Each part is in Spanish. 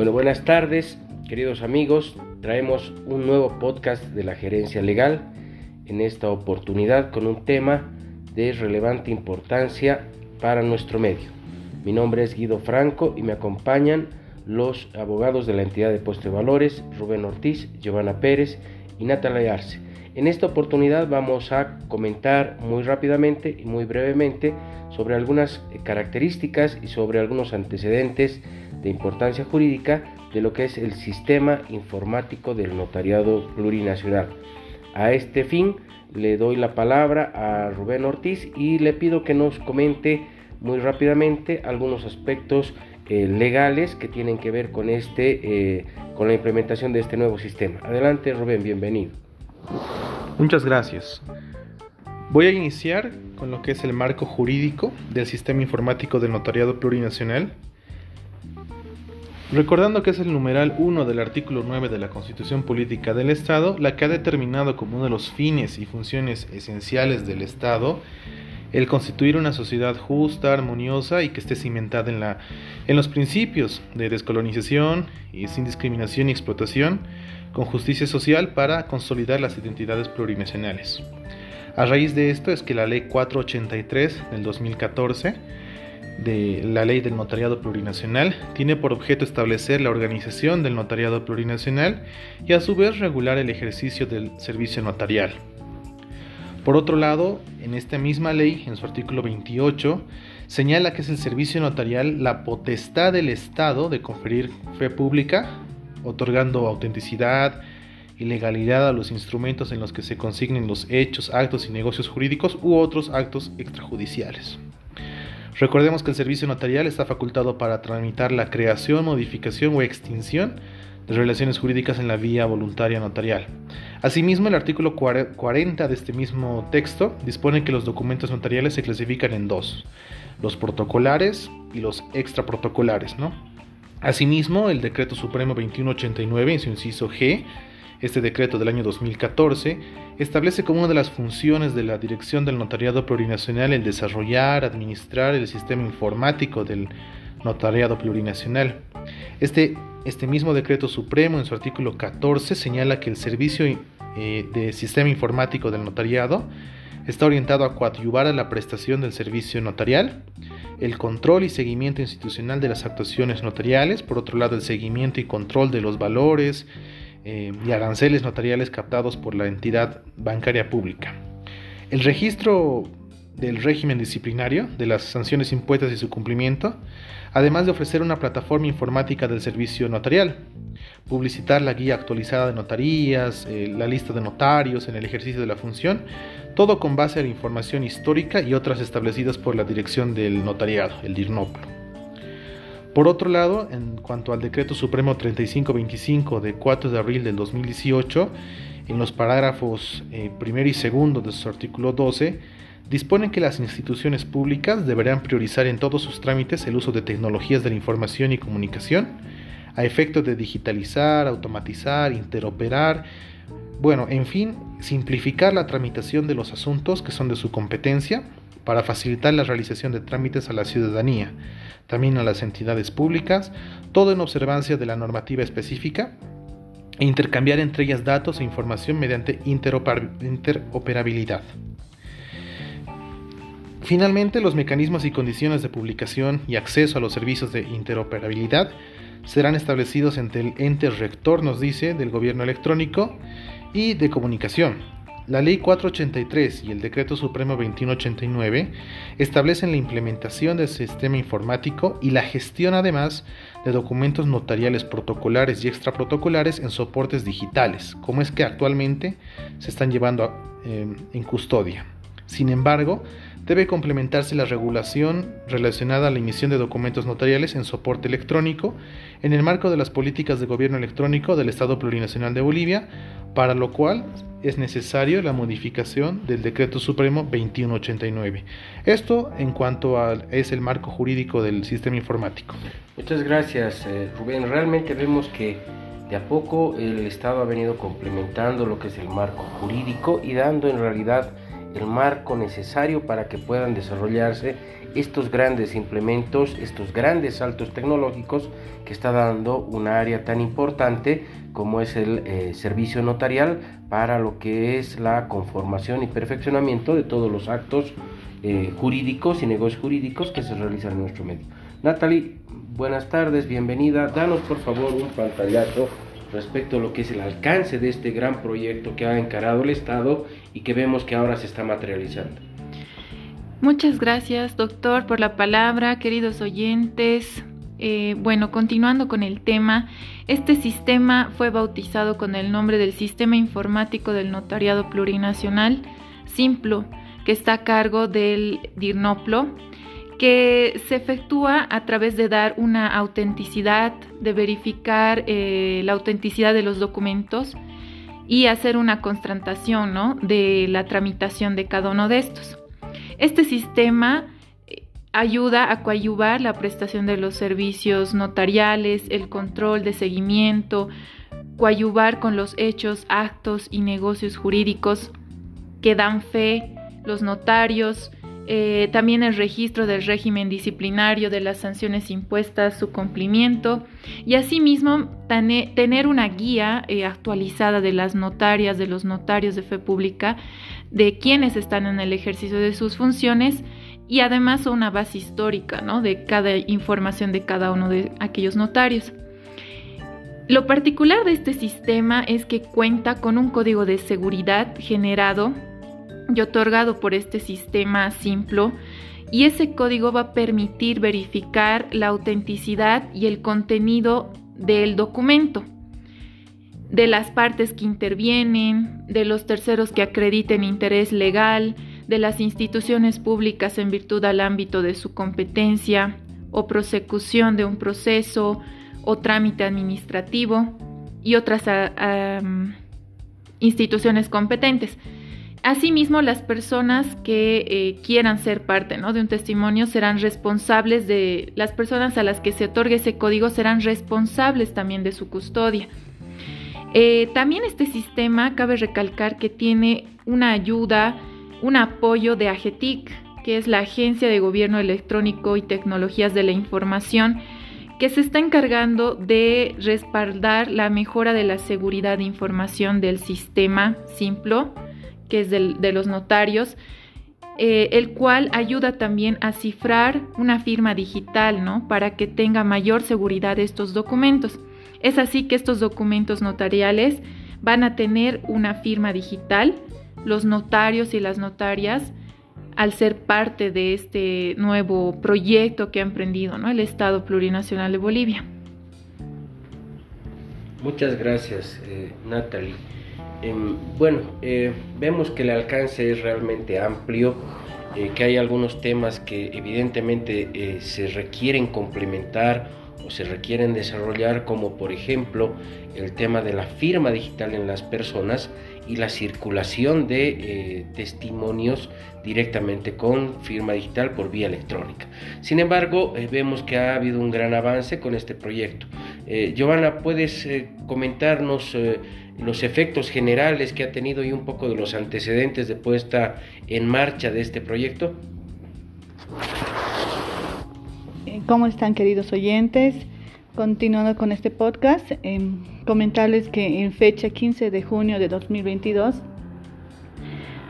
Bueno, buenas tardes, queridos amigos. Traemos un nuevo podcast de la gerencia legal, en esta oportunidad con un tema de relevante importancia para nuestro medio. Mi nombre es Guido Franco y me acompañan los abogados de la entidad de puesto de valores, Rubén Ortiz, Giovanna Pérez y Natalia Arce. En esta oportunidad vamos a comentar muy rápidamente y muy brevemente sobre algunas características y sobre algunos antecedentes de importancia jurídica de lo que es el sistema informático del notariado plurinacional. A este fin le doy la palabra a Rubén Ortiz y le pido que nos comente muy rápidamente algunos aspectos eh, legales que tienen que ver con este eh, con la implementación de este nuevo sistema. Adelante Rubén, bienvenido. Muchas gracias. Voy a iniciar con lo que es el marco jurídico del sistema informático del notariado plurinacional Recordando que es el numeral 1 del artículo 9 de la Constitución Política del Estado, la que ha determinado como uno de los fines y funciones esenciales del Estado el constituir una sociedad justa, armoniosa y que esté cimentada en, la, en los principios de descolonización y sin discriminación y explotación, con justicia social para consolidar las identidades plurinacionales. A raíz de esto es que la Ley 483 del 2014 de la ley del notariado plurinacional tiene por objeto establecer la organización del notariado plurinacional y a su vez regular el ejercicio del servicio notarial. Por otro lado, en esta misma ley, en su artículo 28, señala que es el servicio notarial la potestad del Estado de conferir fe pública, otorgando autenticidad y legalidad a los instrumentos en los que se consignen los hechos, actos y negocios jurídicos u otros actos extrajudiciales. Recordemos que el servicio notarial está facultado para tramitar la creación, modificación o extinción de relaciones jurídicas en la vía voluntaria notarial. Asimismo, el artículo 40 de este mismo texto dispone que los documentos notariales se clasifican en dos, los protocolares y los extraprotocolares. ¿no? Asimismo, el decreto supremo 2189 en su inciso G este decreto del año 2014 establece como una de las funciones de la Dirección del Notariado Plurinacional el desarrollar, administrar el sistema informático del Notariado Plurinacional. Este, este mismo decreto supremo en su artículo 14 señala que el servicio eh, de sistema informático del notariado está orientado a coadyuvar a la prestación del servicio notarial, el control y seguimiento institucional de las actuaciones notariales, por otro lado el seguimiento y control de los valores, eh, y aranceles notariales captados por la entidad bancaria pública. El registro del régimen disciplinario, de las sanciones impuestas y su cumplimiento, además de ofrecer una plataforma informática del servicio notarial, publicitar la guía actualizada de notarías, eh, la lista de notarios en el ejercicio de la función, todo con base a la información histórica y otras establecidas por la Dirección del Notariado, el DIRNOPLO. Por otro lado, en cuanto al decreto supremo 3525 de 4 de abril del 2018, en los parágrafos eh, primero y segundo de su artículo 12, dispone que las instituciones públicas deberán priorizar en todos sus trámites el uso de tecnologías de la información y comunicación a efecto de digitalizar, automatizar, interoperar, bueno, en fin, simplificar la tramitación de los asuntos que son de su competencia para facilitar la realización de trámites a la ciudadanía también a las entidades públicas, todo en observancia de la normativa específica, e intercambiar entre ellas datos e información mediante interoperabilidad. Finalmente, los mecanismos y condiciones de publicación y acceso a los servicios de interoperabilidad serán establecidos entre el ente rector, nos dice, del gobierno electrónico y de comunicación, la Ley 483 y el Decreto Supremo 2189 establecen la implementación del sistema informático y la gestión además de documentos notariales protocolares y extraprotocolares en soportes digitales, como es que actualmente se están llevando eh, en custodia. Sin embargo, debe complementarse la regulación relacionada a la emisión de documentos notariales en soporte electrónico en el marco de las políticas de gobierno electrónico del Estado Plurinacional de Bolivia, para lo cual es necesario la modificación del Decreto Supremo 2189. Esto en cuanto a es el marco jurídico del sistema informático. Muchas gracias, eh, Rubén. Realmente vemos que de a poco el Estado ha venido complementando lo que es el marco jurídico y dando en realidad el marco necesario para que puedan desarrollarse estos grandes implementos, estos grandes saltos tecnológicos que está dando una área tan importante como es el eh, servicio notarial para lo que es la conformación y perfeccionamiento de todos los actos eh, jurídicos y negocios jurídicos que se realizan en nuestro medio. Natalie, buenas tardes, bienvenida. Danos por favor un pantallazo respecto a lo que es el alcance de este gran proyecto que ha encarado el Estado y que vemos que ahora se está materializando. Muchas gracias, doctor, por la palabra, queridos oyentes. Eh, bueno, continuando con el tema, este sistema fue bautizado con el nombre del Sistema Informático del Notariado Plurinacional, SIMPLO, que está a cargo del DIRNOPLO, que se efectúa a través de dar una autenticidad, de verificar eh, la autenticidad de los documentos y hacer una constatación ¿no? de la tramitación de cada uno de estos. Este sistema eh, ayuda a coadyuvar la prestación de los servicios notariales, el control de seguimiento, coadyuvar con los hechos, actos y negocios jurídicos que dan fe los notarios, eh, también el registro del régimen disciplinario de las sanciones impuestas, su cumplimiento y asimismo tener una guía eh, actualizada de las notarias, de los notarios de fe pública, de quienes están en el ejercicio de sus funciones y además una base histórica de cada información de cada uno de aquellos notarios. Lo particular de este sistema es que cuenta con un código de seguridad generado y otorgado por este sistema Simplo y ese código va a permitir verificar la autenticidad y el contenido del documento, de las partes que intervienen, de los terceros que acrediten interés legal, de las instituciones públicas en virtud al ámbito de su competencia o prosecución de un proceso o trámite administrativo y otras ah, instituciones competentes. Asimismo, las personas que eh, quieran ser parte de un testimonio serán responsables de, las personas a las que se otorgue ese código serán responsables también de su custodia. Eh, también este sistema, cabe recalcar que tiene una ayuda, un apoyo de AGETIC, que es la Agencia de Gobierno Electrónico y Tecnologías de la Información, que se está encargando de respaldar la mejora de la seguridad de información del sistema Simplo que es de los notarios, eh, el cual ayuda también a cifrar una firma digital, ¿no? Para que tenga mayor seguridad estos documentos. Es así que estos documentos notariales van a tener una firma digital. Los notarios y las notarias, al ser parte de este nuevo proyecto que ha emprendido ¿no? el Estado Plurinacional de Bolivia. Muchas gracias, eh, Natalie. Em, bueno, eh, vemos que el alcance es realmente amplio, eh, que hay algunos temas que evidentemente eh, se requieren complementar o se requieren desarrollar, como por ejemplo el tema de la firma digital en las personas y la circulación de testimonios directamente con firma digital por vía electrónica. Sin embargo, vemos que ha habido un gran avance con este proyecto. Giovanna, ¿puedes comentarnos los efectos generales que ha tenido y un poco de los antecedentes de puesta en marcha de este proyecto? Eh, ¿Cómo están queridos oyentes? Continuando con este podcast, comentarles que en fecha 15 de junio de 2022,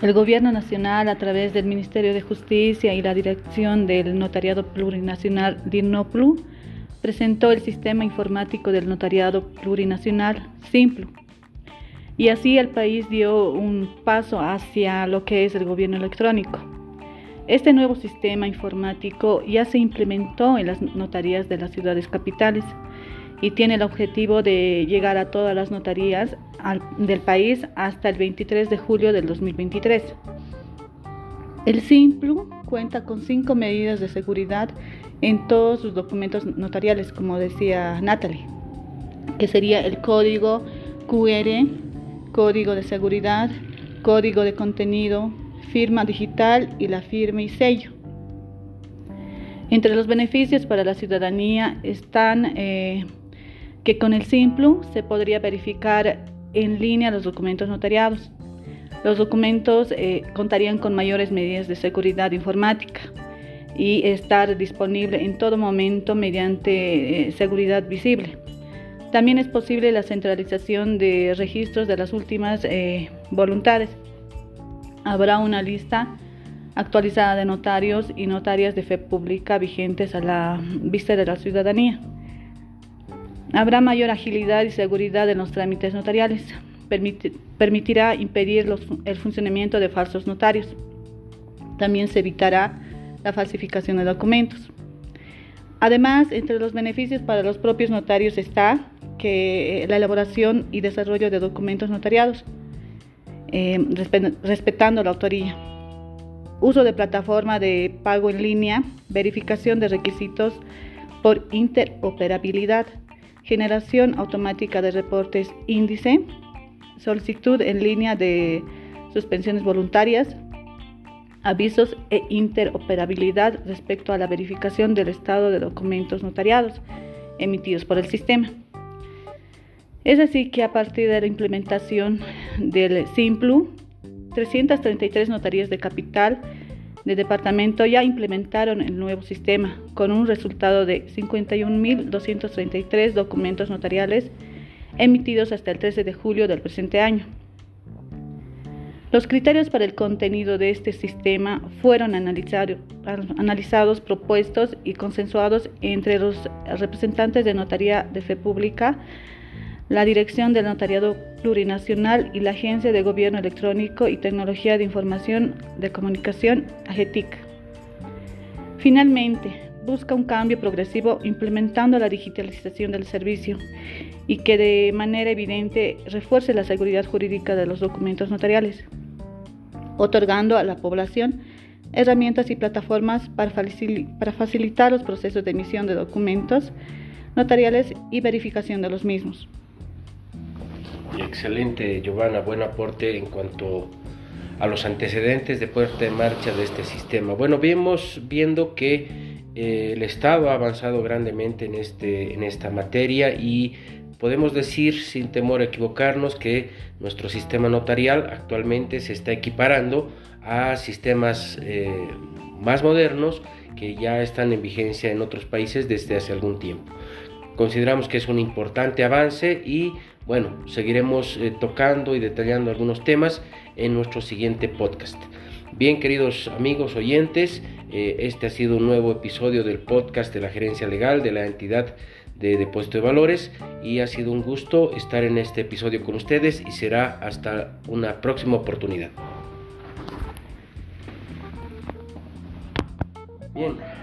el Gobierno Nacional, a través del Ministerio de Justicia y la Dirección del Notariado Plurinacional DINOPLU, presentó el Sistema Informático del Notariado Plurinacional SIMPLU y así el país dio un paso hacia lo que es el gobierno electrónico. Este nuevo sistema informático ya se implementó en las notarías de las ciudades capitales y tiene el objetivo de llegar a todas las notarías del país hasta el 23 de julio del 2023. El SIMPLU cuenta con cinco medidas de seguridad en todos sus documentos notariales, como decía Natalie, que sería el código QR, código de seguridad, código de contenido, firma digital y la firma y sello. Entre los beneficios para la ciudadanía están eh, que con el Simplu se podría verificar en línea los documentos notariados. Los documentos eh, contarían con mayores medidas de seguridad informática y estar disponible en todo momento mediante eh, seguridad visible. También es posible la centralización de registros de las últimas eh, voluntades. Habrá una lista actualizada de notarios y notarias de fe pública vigentes a la vista de la ciudadanía. Habrá mayor agilidad y seguridad en los trámites notariales. Permitirá impedir el funcionamiento de falsos notarios. También se evitará la falsificación de documentos. Además, entre los beneficios para los propios notarios está que la elaboración y desarrollo de documentos notariados, eh, respetando la autoría, uso de plataforma de pago en línea, verificación de requisitos por interoperabilidad, generación automática de reportes índice, solicitud en línea de suspensiones voluntarias, avisos e interoperabilidad respecto a la verificación del estado de documentos notariados emitidos por el sistema. Es así que a partir de la implementación del Simplu, 333 notarías de capital de departamento ya implementaron el nuevo sistema, con un resultado de 51.233 documentos notariales emitidos hasta el 13 de julio del presente año. Los criterios para el contenido de este sistema fueron analizados, propuestos y consensuados entre los representantes de Notaría de Fe Pública, la Dirección del Notariado Plurinacional y la Agencia de Gobierno Electrónico y Tecnología de Información de Comunicación, AGETIC. Finalmente, busca un cambio progresivo implementando la digitalización del servicio y que de manera evidente refuerce la seguridad jurídica de los documentos notariales, otorgando a la población herramientas y plataformas para facilitar los procesos de emisión de documentos notariales y verificación de los mismos. Excelente, Giovanna, buen aporte en cuanto a los antecedentes de puerta en marcha de este sistema. Bueno, vemos viendo que eh, el Estado ha avanzado grandemente en, este, en esta materia y podemos decir sin temor a equivocarnos que nuestro sistema notarial actualmente se está equiparando a sistemas eh, más modernos que ya están en vigencia en otros países desde hace algún tiempo. Consideramos que es un importante avance y bueno, seguiremos eh, tocando y detallando algunos temas en nuestro siguiente podcast. Bien, queridos amigos oyentes, eh, este ha sido un nuevo episodio del podcast de la gerencia legal de la entidad de depósito de valores y ha sido un gusto estar en este episodio con ustedes y será hasta una próxima oportunidad. Bien.